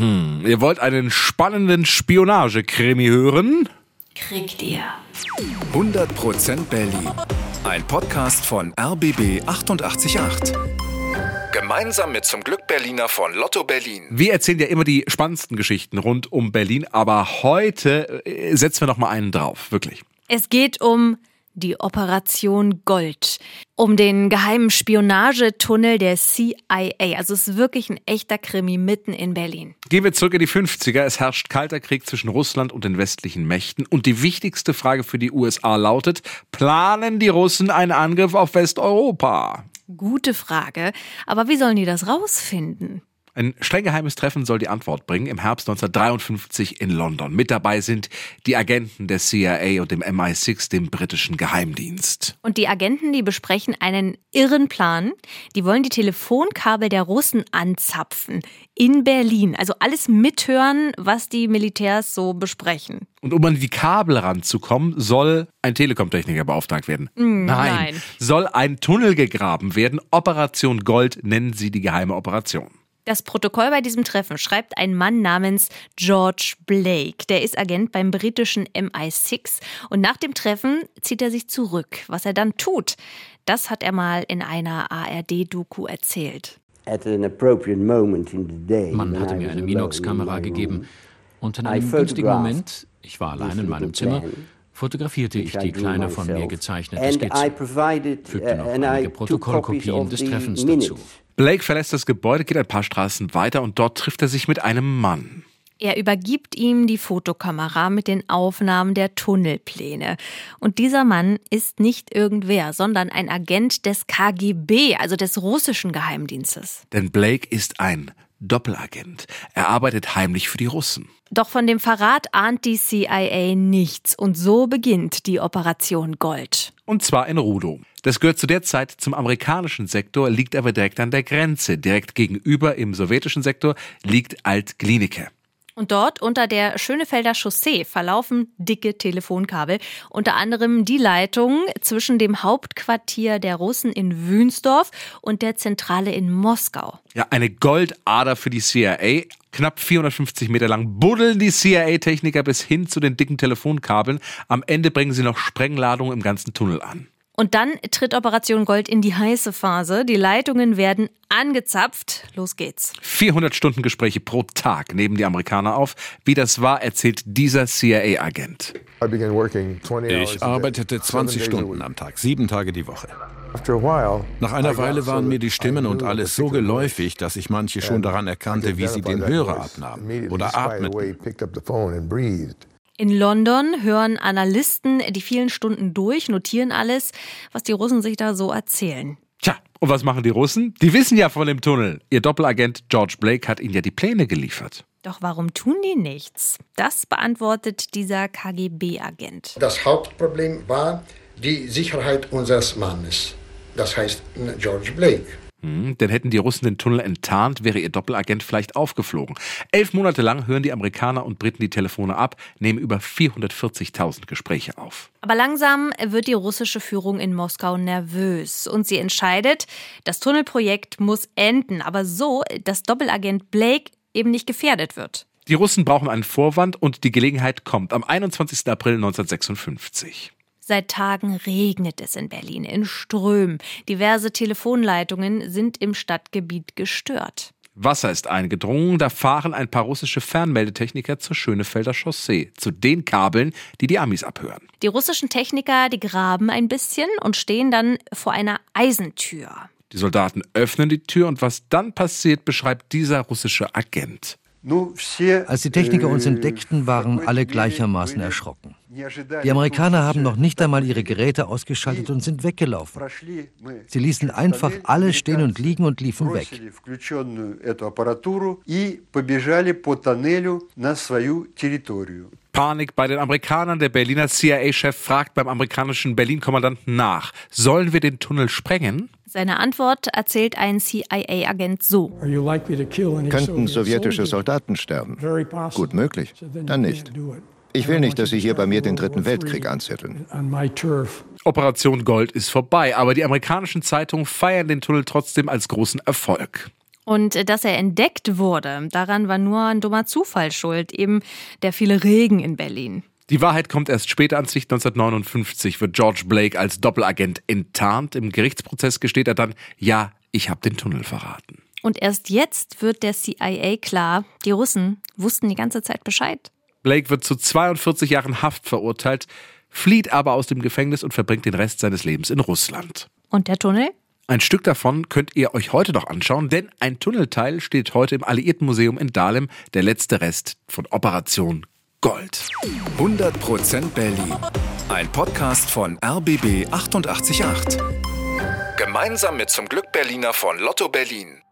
Hm, ihr wollt einen spannenden Spionagekrimi hören? Kriegt ihr. 100% Berlin. Ein Podcast von RBB 888. Gemeinsam mit zum Glück Berliner von Lotto Berlin. Wir erzählen ja immer die spannendsten Geschichten rund um Berlin, aber heute äh, setzen wir noch mal einen drauf, wirklich. Es geht um die Operation Gold, um den geheimen Spionagetunnel der CIA. Also es ist wirklich ein echter Krimi mitten in Berlin. Gehen wir zurück in die 50er. Es herrscht kalter Krieg zwischen Russland und den westlichen Mächten. Und die wichtigste Frage für die USA lautet, planen die Russen einen Angriff auf Westeuropa? Gute Frage. Aber wie sollen die das rausfinden? Ein streng geheimes Treffen soll die Antwort bringen im Herbst 1953 in London. Mit dabei sind die Agenten der CIA und dem MI6, dem britischen Geheimdienst. Und die Agenten, die besprechen einen irren Plan. Die wollen die Telefonkabel der Russen anzapfen in Berlin. Also alles mithören, was die Militärs so besprechen. Und um an die Kabel ranzukommen, soll ein Telekom-Techniker beauftragt werden. Mm, nein. nein. Soll ein Tunnel gegraben werden. Operation Gold nennen sie die geheime Operation. Das Protokoll bei diesem Treffen schreibt ein Mann namens George Blake. Der ist Agent beim britischen MI6 und nach dem Treffen zieht er sich zurück. Was er dann tut, das hat er mal in einer ARD-Doku erzählt. Man hatte mir eine Minox-Kamera gegeben und in einem günstigen Moment, ich war allein in meinem Zimmer, fotografierte ich die kleine von mir gezeichnete Skizze, fügte noch uh, einige Protokollkopien des Treffens dazu. Blake verlässt das Gebäude, geht ein paar Straßen weiter und dort trifft er sich mit einem Mann. Er übergibt ihm die Fotokamera mit den Aufnahmen der Tunnelpläne. Und dieser Mann ist nicht irgendwer, sondern ein Agent des KGB, also des russischen Geheimdienstes. Denn Blake ist ein Doppelagent. Er arbeitet heimlich für die Russen. Doch von dem Verrat ahnt die CIA nichts und so beginnt die Operation Gold. Und zwar in Rudo. Das gehört zu der Zeit zum amerikanischen Sektor, liegt aber direkt an der Grenze. Direkt gegenüber im sowjetischen Sektor liegt Alt-Glienicke. Und dort unter der Schönefelder Chaussee verlaufen dicke Telefonkabel, unter anderem die Leitung zwischen dem Hauptquartier der Russen in Wünsdorf und der Zentrale in Moskau. Ja, eine Goldader für die CIA. Knapp 450 Meter lang buddeln die CIA-Techniker bis hin zu den dicken Telefonkabeln. Am Ende bringen sie noch Sprengladungen im ganzen Tunnel an. Und dann tritt Operation Gold in die heiße Phase. Die Leitungen werden angezapft. Los geht's. 400 Stunden Gespräche pro Tag nehmen die Amerikaner auf. Wie das war, erzählt dieser CIA-Agent. Ich arbeitete 20 Stunden am Tag, sieben Tage die Woche. Nach einer Weile waren mir die Stimmen und alles so geläufig, dass ich manche schon daran erkannte, wie sie den Hörer abnahmen oder atmeten. In London hören Analysten die vielen Stunden durch, notieren alles, was die Russen sich da so erzählen. Tja, und was machen die Russen? Die wissen ja von dem Tunnel. Ihr Doppelagent George Blake hat ihnen ja die Pläne geliefert. Doch warum tun die nichts? Das beantwortet dieser KGB-Agent. Das Hauptproblem war die Sicherheit unseres Mannes. Das heißt George Blake. Hm, denn hätten die Russen den Tunnel enttarnt, wäre ihr Doppelagent vielleicht aufgeflogen. Elf Monate lang hören die Amerikaner und Briten die Telefone ab, nehmen über 440.000 Gespräche auf. Aber langsam wird die russische Führung in Moskau nervös und sie entscheidet, das Tunnelprojekt muss enden, aber so, dass Doppelagent Blake eben nicht gefährdet wird. Die Russen brauchen einen Vorwand und die Gelegenheit kommt am 21. April 1956. Seit Tagen regnet es in Berlin in Strömen. Diverse Telefonleitungen sind im Stadtgebiet gestört. Wasser ist eingedrungen, da fahren ein paar russische Fernmeldetechniker zur Schönefelder Chaussee, zu den Kabeln, die die Amis abhören. Die russischen Techniker, die graben ein bisschen und stehen dann vor einer Eisentür. Die Soldaten öffnen die Tür und was dann passiert, beschreibt dieser russische Agent. Als die Techniker uns entdeckten, waren alle gleichermaßen erschrocken. Die Amerikaner haben noch nicht einmal ihre Geräte ausgeschaltet und sind weggelaufen. Sie ließen einfach alles stehen und liegen und liefen weg. Panik bei den Amerikanern. Der Berliner CIA-Chef fragt beim amerikanischen Berlin-Kommandanten nach. Sollen wir den Tunnel sprengen? Seine Antwort erzählt ein CIA-Agent so. Könnten sowjetische Soldaten sterben? Gut möglich. Dann nicht. Ich will nicht, dass Sie hier bei mir den Dritten Weltkrieg anzetteln. Operation Gold ist vorbei, aber die amerikanischen Zeitungen feiern den Tunnel trotzdem als großen Erfolg. Und äh, dass er entdeckt wurde, daran war nur ein dummer Zufall schuld, eben der viele Regen in Berlin. Die Wahrheit kommt erst später ans Licht. 1959 wird George Blake als Doppelagent enttarnt. Im Gerichtsprozess gesteht er dann, ja, ich habe den Tunnel verraten. Und erst jetzt wird der CIA klar, die Russen wussten die ganze Zeit Bescheid. Blake wird zu 42 Jahren Haft verurteilt, flieht aber aus dem Gefängnis und verbringt den Rest seines Lebens in Russland. Und der Tunnel? Ein Stück davon könnt ihr euch heute noch anschauen, denn ein Tunnelteil steht heute im Alliiertenmuseum in Dahlem, der letzte Rest von Operation Gold. 100% Berlin. Ein Podcast von RBB 888. Gemeinsam mit zum Glück Berliner von Lotto Berlin.